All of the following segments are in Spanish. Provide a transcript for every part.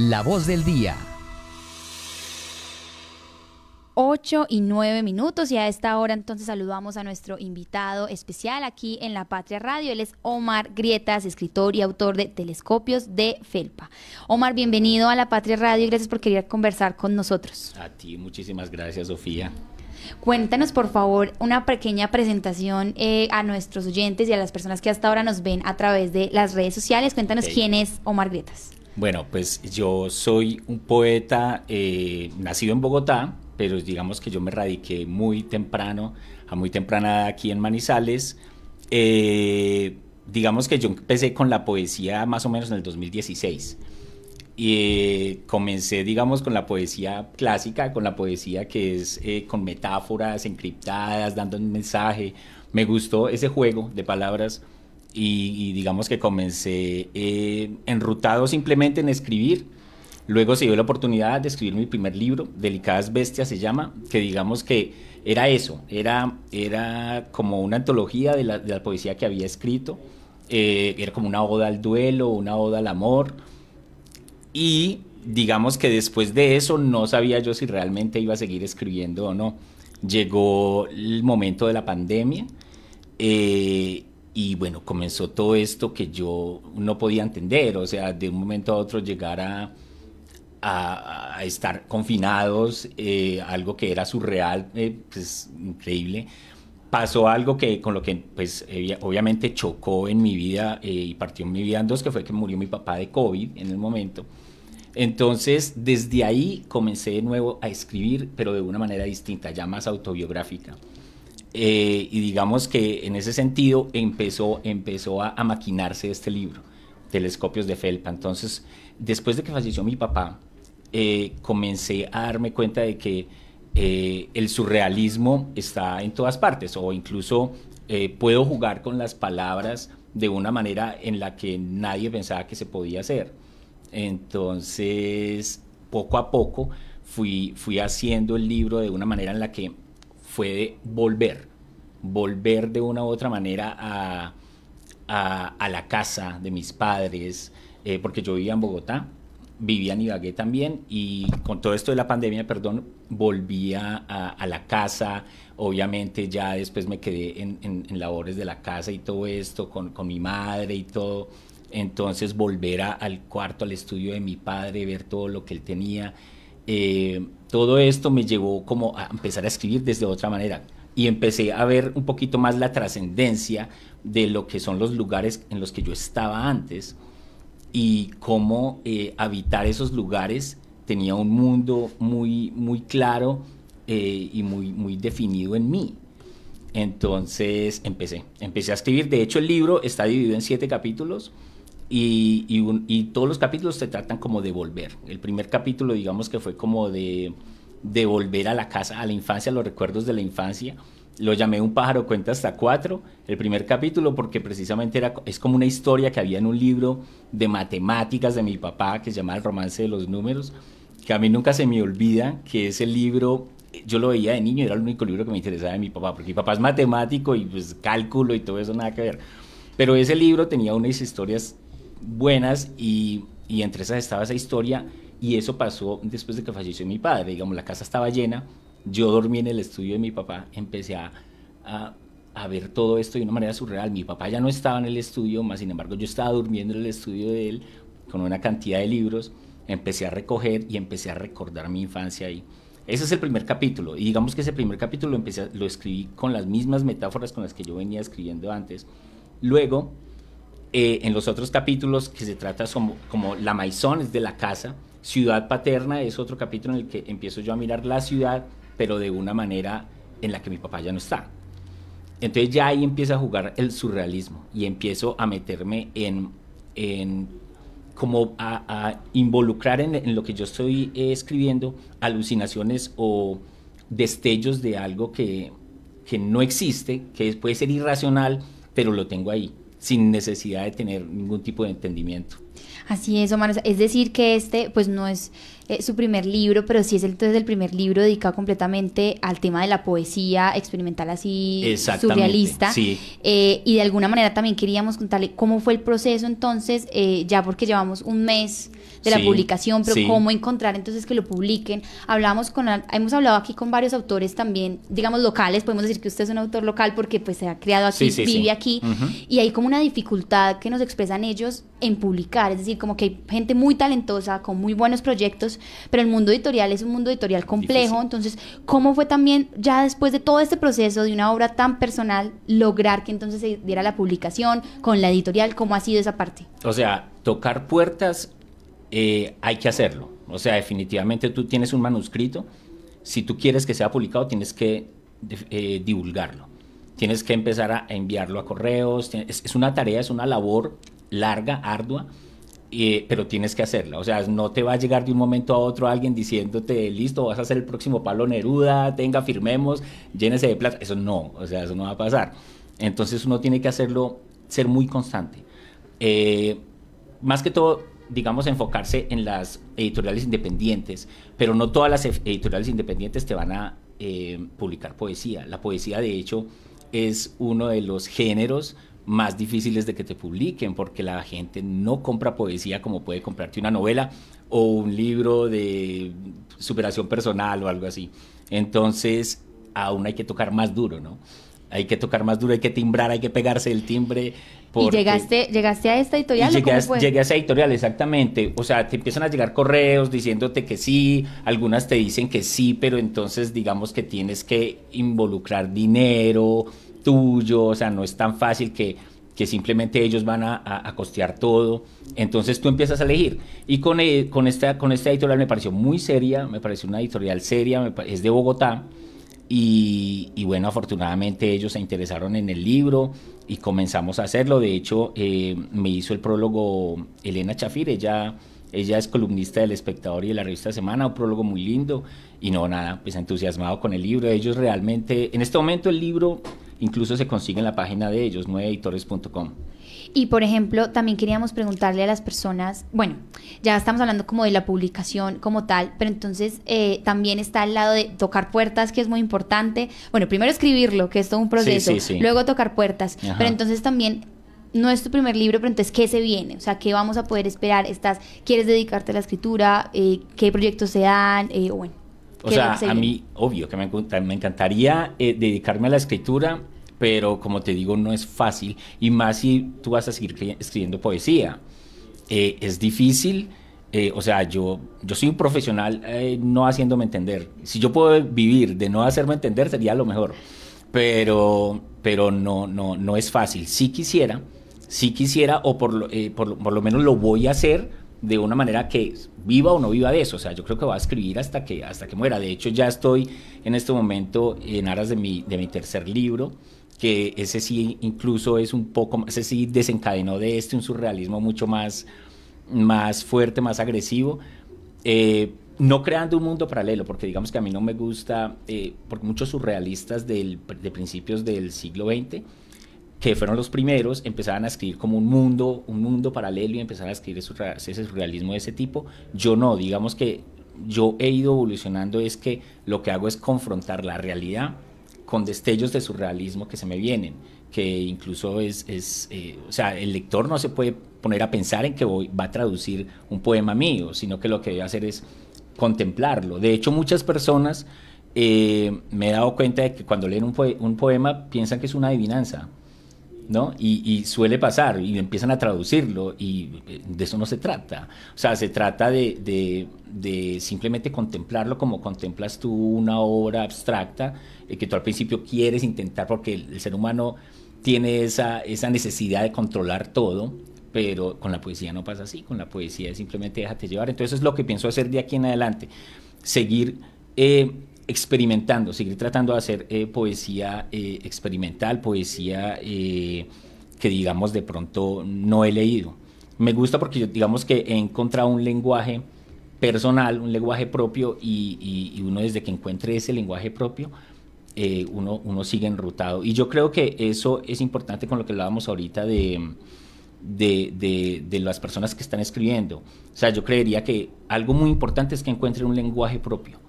La voz del día. 8 y 9 minutos y a esta hora entonces saludamos a nuestro invitado especial aquí en La Patria Radio. Él es Omar Grietas, escritor y autor de Telescopios de Felpa. Omar, bienvenido a La Patria Radio y gracias por querer conversar con nosotros. A ti, muchísimas gracias, Sofía. Cuéntanos, por favor, una pequeña presentación eh, a nuestros oyentes y a las personas que hasta ahora nos ven a través de las redes sociales. Cuéntanos quién es Omar Grietas. Bueno, pues yo soy un poeta eh, nacido en Bogotá, pero digamos que yo me radiqué muy temprano, a muy temprana aquí en Manizales. Eh, digamos que yo empecé con la poesía más o menos en el 2016. Y eh, comencé, digamos, con la poesía clásica, con la poesía que es eh, con metáforas encriptadas, dando un mensaje. Me gustó ese juego de palabras y, y digamos que comencé enrutado simplemente en escribir. Luego se dio la oportunidad de escribir mi primer libro, Delicadas Bestias se llama, que digamos que era eso, era, era como una antología de la, de la poesía que había escrito, eh, era como una oda al duelo, una oda al amor, y digamos que después de eso no sabía yo si realmente iba a seguir escribiendo o no. Llegó el momento de la pandemia eh, y bueno, comenzó todo esto que yo no podía entender, o sea, de un momento a otro llegar a a, estar confinados, eh, algo que era surreal, eh, pues increíble. Pasó algo que con lo que pues obviamente chocó en mi vida eh, y partió mi vida en dos, que fue que murió mi papá de COVID en el momento. Entonces, desde ahí comencé de nuevo a escribir, pero de una manera distinta, ya más autobiográfica. Y digamos que en ese sentido empezó, empezó a, a maquinarse este libro, Telescopios de Felpa. Entonces, después de que falleció mi papá, eh, comencé a darme cuenta de que eh, el surrealismo está en todas partes o incluso eh, puedo jugar con las palabras de una manera en la que nadie pensaba que se podía hacer. Entonces, poco a poco fui, fui haciendo el libro de una manera en la que fue de volver, volver de una u otra manera a, a, la casa de mis padres, porque yo vivía en Bogotá vivía en Ibagué también y con todo esto de la pandemia, perdón, volvía a, la casa, obviamente ya después me quedé en, labores de la casa y todo esto, con, mi madre y todo, entonces volver al cuarto, al estudio de mi padre, ver todo lo que él tenía, eh, todo esto me llevó como a empezar a escribir desde otra manera y empecé a ver un poquito más la trascendencia de lo que son los lugares en los que yo estaba antes y cómo eh, habitar esos lugares tenía un mundo muy, muy claro eh, y muy, muy definido en mí. Entonces empecé, empecé a escribir. De hecho, el libro está dividido en siete capítulos y, y, todos los capítulos se tratan como de volver. El primer capítulo, digamos que fue como de, de volver a la casa, a la infancia, a los recuerdos de la infancia lo llamé Un pájaro cuenta hasta cuatro, el primer capítulo, porque precisamente era, es como una historia que había en un libro de matemáticas de mi papá que se llama El romance de los números, que a mí nunca se me olvida, que ese libro, yo lo veía de niño, era el único libro que me interesaba de mi papá, porque mi papá es matemático y pues cálculo y todo eso nada que ver. Pero ese libro tenía unas historias buenas y, y entre esas estaba esa historia y eso pasó después de que falleció mi padre, digamos, la casa estaba llena yo dormí en el estudio de mi papá, empecé a, a, ver todo esto de una manera surreal. Mi papá ya no estaba en el estudio, más sin embargo yo estaba durmiendo en el estudio de él con una cantidad de libros, empecé a recoger y empecé a recordar mi infancia ahí. Ese es el primer capítulo. Y digamos que ese primer capítulo lo, empecé, lo escribí con las mismas metáforas con las que yo venía escribiendo antes. Luego, eh, en los otros capítulos que se trata como, como la maison es de la casa, ciudad paterna es otro capítulo en el que empiezo yo a mirar la ciudad pero de una manera en la que mi papá ya no está. Entonces ya ahí empieza a jugar el surrealismo y empiezo a meterme en, en como a, involucrar en, lo que yo estoy escribiendo alucinaciones o destellos de algo que, que no existe, que puede ser irracional, pero lo tengo ahí, sin necesidad de tener ningún tipo de entendimiento. Así es, Omar. Es decir, que este, pues no es eh, su primer libro, pero sí es entonces el primer libro dedicado completamente al tema de la poesía experimental así surrealista. Eh, y de alguna manera también queríamos contarle cómo fue el proceso entonces, eh, ya porque llevamos un mes de la publicación, pero cómo encontrar entonces que lo publiquen. Hablamos con, hemos hablado aquí con varios autores también, digamos locales, podemos decir que usted es un autor local porque pues se ha creado aquí, vive aquí, y hay como una dificultad que nos expresan ellos en publicar, es decir, como que hay gente muy talentosa, con muy buenos proyectos, pero el mundo editorial es un mundo editorial complejo, entonces, ¿cómo fue también ya después de todo este proceso de una obra tan personal, lograr que entonces se diera la publicación con la editorial? ¿Cómo ha sido esa parte? O sea, tocar puertas eh, hay que hacerlo. O sea, definitivamente tú tienes un manuscrito, si tú quieres que sea publicado, tienes que eh, divulgarlo. Tienes que empezar a enviarlo a correos. Es, una tarea, es una labor larga, ardua, eh, pero tienes que hacerla. O sea, no te va a llegar de un momento a otro alguien diciéndote, listo, vas a hacer el próximo palo Neruda, tenga, firmemos, llénese de plata. Eso no, o sea, eso no va a pasar. Entonces uno tiene que hacerlo, ser muy constante. más que todo, digamos, enfocarse en las editoriales independientes, pero no todas las editoriales independientes te van a eh, publicar poesía. La poesía, de hecho, es uno de los géneros más difíciles de que te publiquen, porque la gente no compra poesía como puede comprarte una novela o un libro de superación personal o algo así. Entonces, aún hay que tocar más duro, ¿no? Hay que tocar más duro, hay que timbrar, hay que pegarse el timbre ¿Y llegaste, llegaste a esta editorial? llegué, a, llegué a esa editorial, exactamente. O sea, te empiezan a llegar correos diciéndote que sí, algunas te dicen que sí, pero entonces digamos que tienes que involucrar dinero tuyo, o sea, no es tan fácil que, que simplemente ellos van a, a, costear todo. Entonces tú empiezas a elegir. Y con, eh, con, esta, con esta editorial me pareció muy seria, me pareció una editorial seria, es de Bogotá. Y, bueno, afortunadamente ellos se interesaron en el libro, y comenzamos a hacerlo. De hecho, eh, me hizo el prólogo Elena Chafir, ella, ella es columnista del Espectador y de la revista Semana, un prólogo muy lindo. Y no, nada, pues entusiasmado con el libro. Ellos realmente, en este momento el libro incluso se consigue en la página de ellos, nueveeditores.com. Y por ejemplo, también queríamos preguntarle a las personas, bueno, ya estamos hablando como de la publicación como tal, pero entonces eh, también está al lado de tocar puertas, que es muy importante. Bueno, primero escribirlo, que es todo un proceso, luego tocar puertas, pero entonces también no es tu primer libro, pero entonces, ¿qué se viene? O sea, ¿qué vamos a poder esperar? ¿Estás, ¿Quieres dedicarte a la escritura? Eh, ¿Qué proyectos se dan? Eh, bueno, o sea, a mí, obvio que me, me encantaría dedicarme a la escritura pero como te digo, no es fácil, y más si tú vas a seguir escribiendo poesía. Eh, es difícil, eh, o sea, yo, yo soy un profesional eh, no haciéndome entender. Si yo puedo vivir de no hacerme entender, sería lo mejor, pero, pero no, no, no es fácil. Si quisiera, si quisiera, o por lo, por, por lo menos lo voy a hacer de una manera que viva o no viva de eso. O sea, yo creo que voy a escribir hasta que, hasta que muera. De hecho, ya estoy en este momento en aras de mi, de mi tercer libro que ese sí incluso es un poco, ese sí desencadenó de este un surrealismo mucho más, más fuerte, más agresivo. Eh, no creando un mundo paralelo, porque digamos que a mí no me gusta, eh, porque muchos surrealistas del, de principios del siglo XX, que fueron los primeros, empezaban a escribir como un mundo, un mundo paralelo y empezaron a escribir ese surrealismo de ese tipo. Yo no, digamos que yo he ido evolucionando, es que lo que hago es confrontar la realidad con destellos de surrealismo que se me vienen, que incluso es, es eh, o sea, el lector no se puede poner a pensar en que voy, va a traducir un poema mío, sino que lo que debe hacer es contemplarlo. De hecho, muchas personas eh, me he dado cuenta de que cuando leen un, un poema piensan que es una adivinanza. ¿No? Y, suele pasar, y empiezan a traducirlo, y eh, de eso no se trata. O sea, se trata de, de, simplemente contemplarlo como contemplas tú una obra abstracta, eh, que tú al principio quieres intentar, porque el, ser humano tiene esa, esa necesidad de controlar todo, pero con la poesía no pasa así, con la poesía simplemente déjate llevar. Entonces es lo que pienso hacer de aquí en adelante, seguir... Eh, experimentando, seguir tratando de hacer eh, poesía eh, experimental, poesía eh, que digamos de pronto no he leído. Me gusta porque digamos que he encontrado un lenguaje personal, un lenguaje propio y, uno desde que encuentre ese lenguaje propio, uno, uno sigue enrutado. Y yo creo que eso es importante con lo que hablábamos ahorita de, de, de, de, las personas que están escribiendo. O sea, yo creería que algo muy importante es que encuentren un lenguaje propio.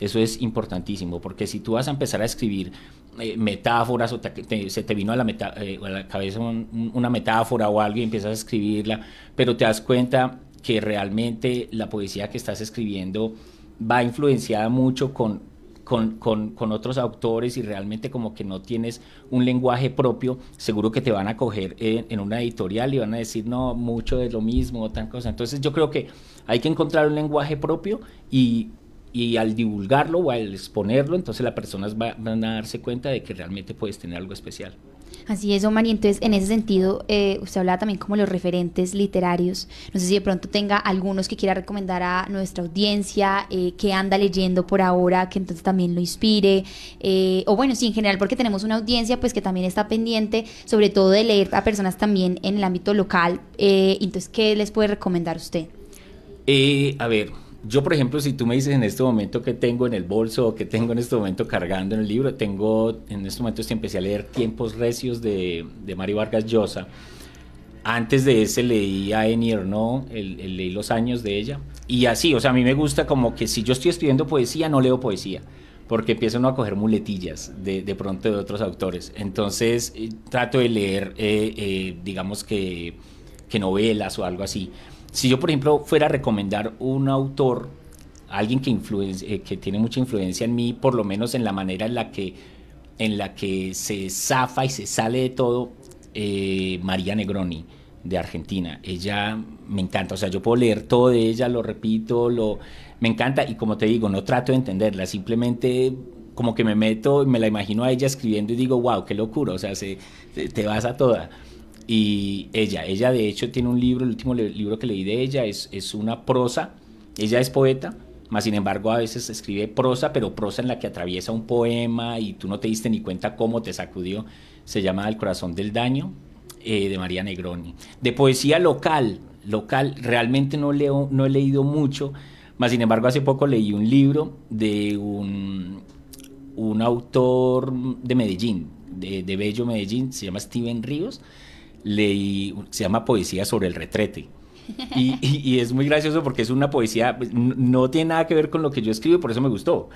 Eso es importantísimo, porque si tú vas a empezar a escribir eh, metáforas o se te vino a la, eh, a la cabeza una metáfora o algo y empiezas a escribirla, pero te das cuenta que realmente la poesía que estás escribiendo va influenciada mucho con, con, con, otros autores y realmente como que no tienes un lenguaje propio, seguro que te van a coger en, una editorial y van a decir, no, mucho de lo mismo o tal cosa. Entonces yo creo que hay que encontrar un lenguaje propio y, y al divulgarlo o al exponerlo, entonces las personas van a darse cuenta de que realmente puedes tener algo especial. Así es, Omar, y entonces en ese sentido, eh, usted hablaba también como los referentes literarios. No sé si de pronto tenga algunos que quiera recomendar a nuestra audiencia, eh, que anda leyendo por ahora, que entonces también lo inspire, eh, o bueno, sí, en general, porque tenemos una audiencia pues que también está pendiente, sobre todo de leer a personas también en el ámbito local. entonces, ¿qué les puede recomendar usted? a ver, yo, por ejemplo, si tú me dices en este momento que tengo en el bolso o que tengo en este momento cargando en el libro, tengo en este momento empecé a leer Tiempos Recios de, de Mario Vargas Llosa. Antes de ese leí a Eni no el, leí los años de ella. Y así, o sea, a mí me gusta como que si yo estoy escribiendo poesía, no leo poesía porque empiezo a coger muletillas de, de, pronto de otros autores. Entonces eh, trato de leer, eh, eh, digamos que, que novelas o algo así. Si yo, por ejemplo, fuera a recomendar un autor, alguien que, eh, que tiene mucha influencia en mí, por lo menos en la manera en la que, en la que se zafa y se sale de todo, eh, María Negroni de Argentina. Ella me encanta, o sea, yo puedo leer todo de ella, lo repito, lo me encanta y como te digo, no trato de entenderla, simplemente como que me meto y me la imagino a ella escribiendo y digo, wow, qué locura, o sea, se, te vas a toda. Y ella, ella de hecho tiene un libro, el último libro que leí de ella es, es una prosa, ella es poeta, más sin embargo a veces escribe prosa, pero prosa en la que atraviesa un poema y tú no te diste ni cuenta cómo te sacudió, se llama El corazón del daño, eh, de María Negroni. De poesía local, local, realmente no, leo, no he leído mucho, más sin embargo hace poco leí un libro de un, un autor de Medellín, de, de Bello Medellín, se llama Steven Ríos, leí, se llama Poesía sobre el retrete. Y, es muy gracioso porque es una poesía, pues, no tiene nada que ver con lo que yo escribo, por eso me gustó.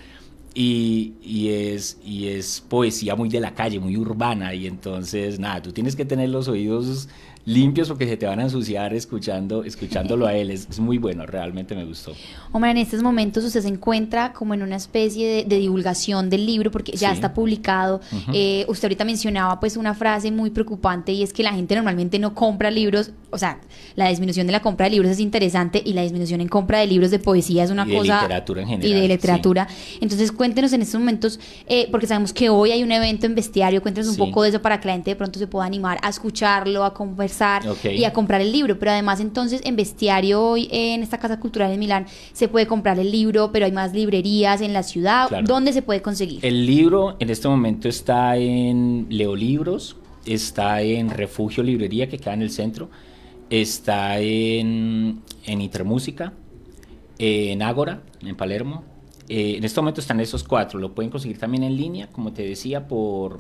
Y, y, es, y es poesía muy de la calle, muy urbana, y entonces, nada, tú tienes que tener los oídos limpios porque se te van a ensuciar escuchando, escuchándolo a él. Es, muy bueno, realmente me gustó. Hombre, en estos momentos usted se encuentra como en una especie de, divulgación del libro porque ya está publicado. Eh, usted ahorita mencionaba pues una frase muy preocupante y es que la gente normalmente no compra libros, o sea, la disminución de la compra de libros es interesante y la disminución en compra de libros de poesía es una y cosa... De literatura en general. Y de literatura. Entonces cuéntenos en estos momentos, eh, porque sabemos que hoy hay un evento en Bestiario, cuéntenos un poco de eso para que la gente de pronto se pueda animar a escucharlo, a conversar y a comprar el libro. Pero además entonces en Bestiario hoy en esta Casa Cultural en Milán se puede comprar el libro, pero hay más librerías en la ciudad. ¿Dónde se puede conseguir? El libro en este momento está en Leo Libros, está en Refugio Librería que queda en el centro, está en, en Intermúsica, en Ágora, en Palermo. Eh, en este momento están esos cuatro. Lo pueden conseguir también en línea, como te decía, por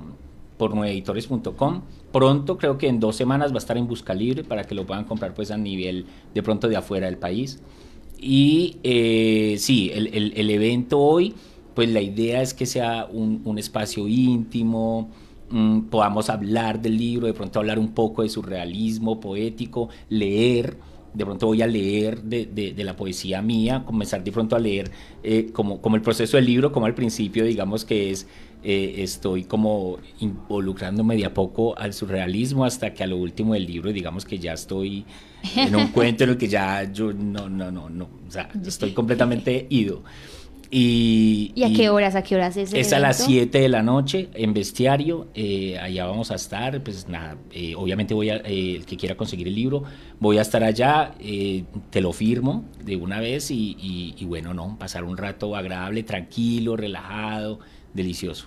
por nueveditores.com. Pronto, creo que en dos semanas va a estar en busca libre para que lo puedan comprar pues a nivel de pronto de afuera del país. Y eh, sí, el, el, evento hoy, pues la idea es que sea un, un espacio íntimo, mm, podamos hablar del libro, de pronto hablar un poco de su realismo poético, leer de pronto voy a leer de, de, la poesía mía, comenzar de pronto a leer eh, como, como el proceso del libro, como al principio, digamos que es, eh, estoy como involucrándome de a poco al surrealismo hasta que a lo último del libro, digamos que ya estoy en un cuento en el que ya yo no, no, no, no, o sea, estoy completamente ido. Y, a qué horas? ¿A qué horas es? Es a las 7 de la noche en Bestiario. Eh, allá vamos a estar. Pues nada, eh, obviamente voy a, eh, el que quiera conseguir el libro, voy a estar allá. te lo firmo de una vez y, y, bueno, no, pasar un rato agradable, tranquilo, relajado, delicioso.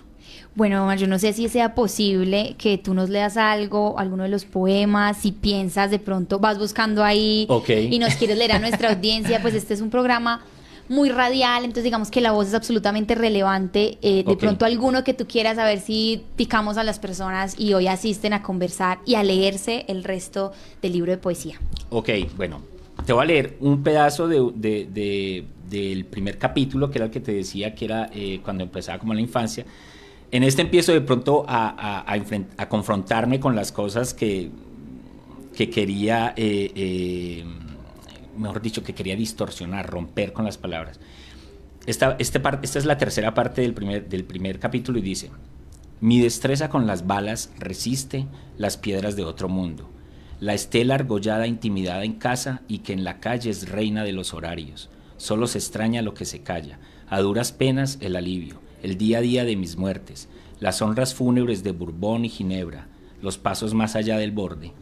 Bueno, yo no sé si sea posible que tú nos leas algo, alguno de los poemas, si piensas de pronto, vas buscando ahí y nos quieres leer a nuestra audiencia, pues este es un programa muy radial, entonces digamos que la voz es absolutamente relevante. Eh, de pronto alguno que tú quieras saber si picamos a las personas y hoy asisten a conversar y a leerse el resto del libro de poesía. Ok, bueno, te voy a leer un pedazo de, del primer capítulo, que era el que te decía que era eh, cuando empezaba como la infancia. En este empiezo de pronto a, a, confrontarme con las cosas que, que quería... Eh, mejor dicho, que quería distorsionar, romper con las palabras. Esta, este esta es la tercera parte del primer, del primer capítulo y dice, mi destreza con las balas resiste las piedras de otro mundo, la estela argollada intimidada en casa y que en la calle es reina de los horarios, solo se extraña lo que se calla, a duras penas el alivio, el día a día de mis muertes, las honras fúnebres de Bourbon y Ginebra, los pasos más allá del borde,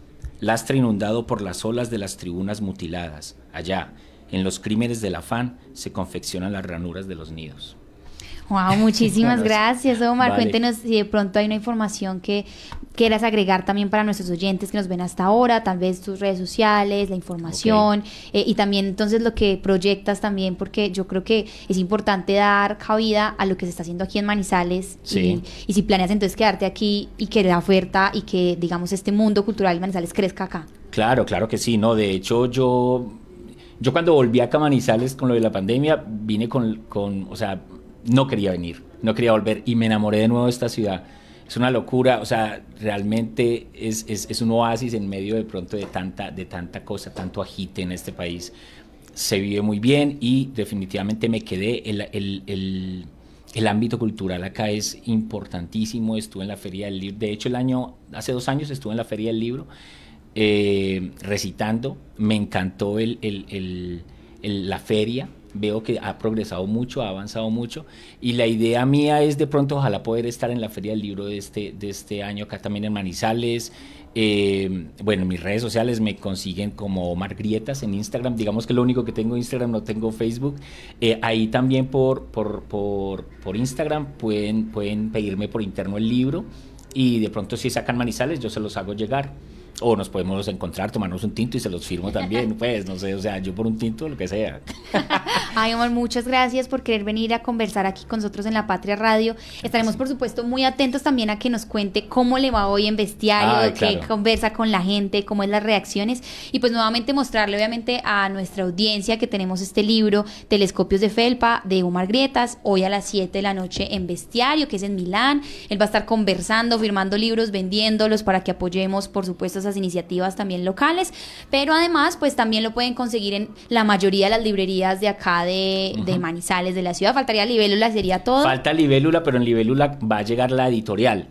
lastre inundado por las olas de las tribunas mutiladas. Allá, en los crímenes del afán, se confeccionan las ranuras de los nidos. Wow, muchísimas gracias, Omar. Cuéntenos si de pronto hay una información que quieras agregar también para nuestros oyentes que nos ven hasta ahora, tal vez tus redes sociales, la información eh, y también entonces lo que proyectas también, porque yo creo que es importante dar cabida a lo que se está haciendo aquí en Manizales y, y, si planeas entonces quedarte aquí y que la oferta y que digamos este mundo cultural de Manizales crezca acá. Claro, claro que sí, no, de hecho yo yo cuando volví acá a Manizales con lo de la pandemia vine con, con o sea, no quería venir, no quería volver y me enamoré de nuevo de esta ciudad. Es una locura, o sea, realmente es, es, un oasis en medio de pronto de tanta, de tanta cosa, tanto agite en este país. Se vive muy bien y definitivamente me quedé. El, el, el, el ámbito cultural acá es importantísimo. Estuve en la Feria del Libro. De hecho, el año, hace dos años estuve en la Feria del Libro eh, recitando. Me encantó el, la feria veo que ha progresado mucho, ha avanzado mucho y la idea mía es de pronto ojalá poder estar en la Feria del Libro de este, de este año acá también en Manizales. Eh, bueno, en mis redes sociales me consiguen como Omar Grietas en Instagram, digamos que lo único que tengo Instagram, no tengo Facebook. Eh, ahí también por, por, por, por Instagram pueden, pueden pedirme por interno el libro y de pronto si sacan Manizales yo se los hago llegar o nos podemos encontrar, tomarnos un tinto y se los firmo también, pues, no sé, o sea, yo por un tinto, lo que sea. Ay, Omar, muchas gracias por querer venir a conversar aquí con nosotros en La Patria Radio. Estaremos, por supuesto, muy atentos también a que nos cuente cómo le va hoy en Bestiario, qué conversa con la gente, cómo es las reacciones, y pues nuevamente mostrarle, obviamente, a nuestra audiencia que tenemos este libro, Telescopios de Felpa, de Omar Grietas, hoy a las 7 de la noche en Bestiario, que es en Milán. Él va a estar conversando, firmando libros, vendiéndolos para que apoyemos, por supuesto, esas iniciativas también locales, pero además pues también lo pueden conseguir en la mayoría de las librerías de acá de, Manizales, de la ciudad. Faltaría Libélula, sería todo. Falta Libélula, pero en Libélula va a llegar la editorial.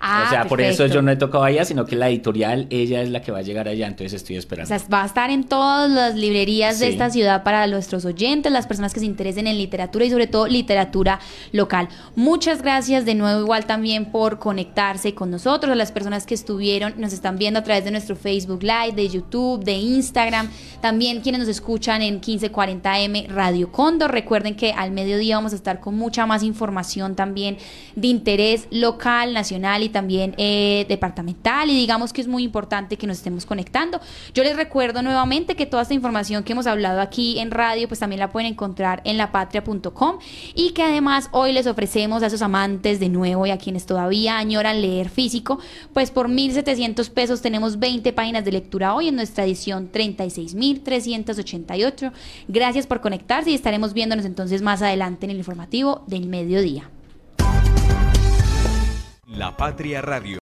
Ah, o sea, por eso yo no he tocado allá, sino que la editorial, ella es la que va a llegar allá, entonces estoy esperando. O sea, va a estar en todas las librerías de esta ciudad para nuestros oyentes, las personas que se interesen en literatura y sobre todo literatura local. Muchas gracias de nuevo igual también por conectarse con nosotros, a las personas que estuvieron, nos están viendo a través de nuestro Facebook Live, de YouTube, de Instagram, también quienes nos escuchan en 1540M Radio Condor. Recuerden que al mediodía vamos a estar con mucha más información también de interés local, y también eh, departamental y digamos que es muy importante que nos estemos conectando. Yo les recuerdo nuevamente que toda esta información que hemos hablado aquí en radio pues también la pueden encontrar en lapatria.com y que además hoy les ofrecemos a esos amantes de nuevo y a quienes todavía añoran leer físico pues por 1.700 pesos tenemos 20 páginas de lectura hoy en nuestra edición 36.388. Gracias por conectarse y estaremos viéndonos entonces más adelante en el informativo del mediodía. La Patria Radio.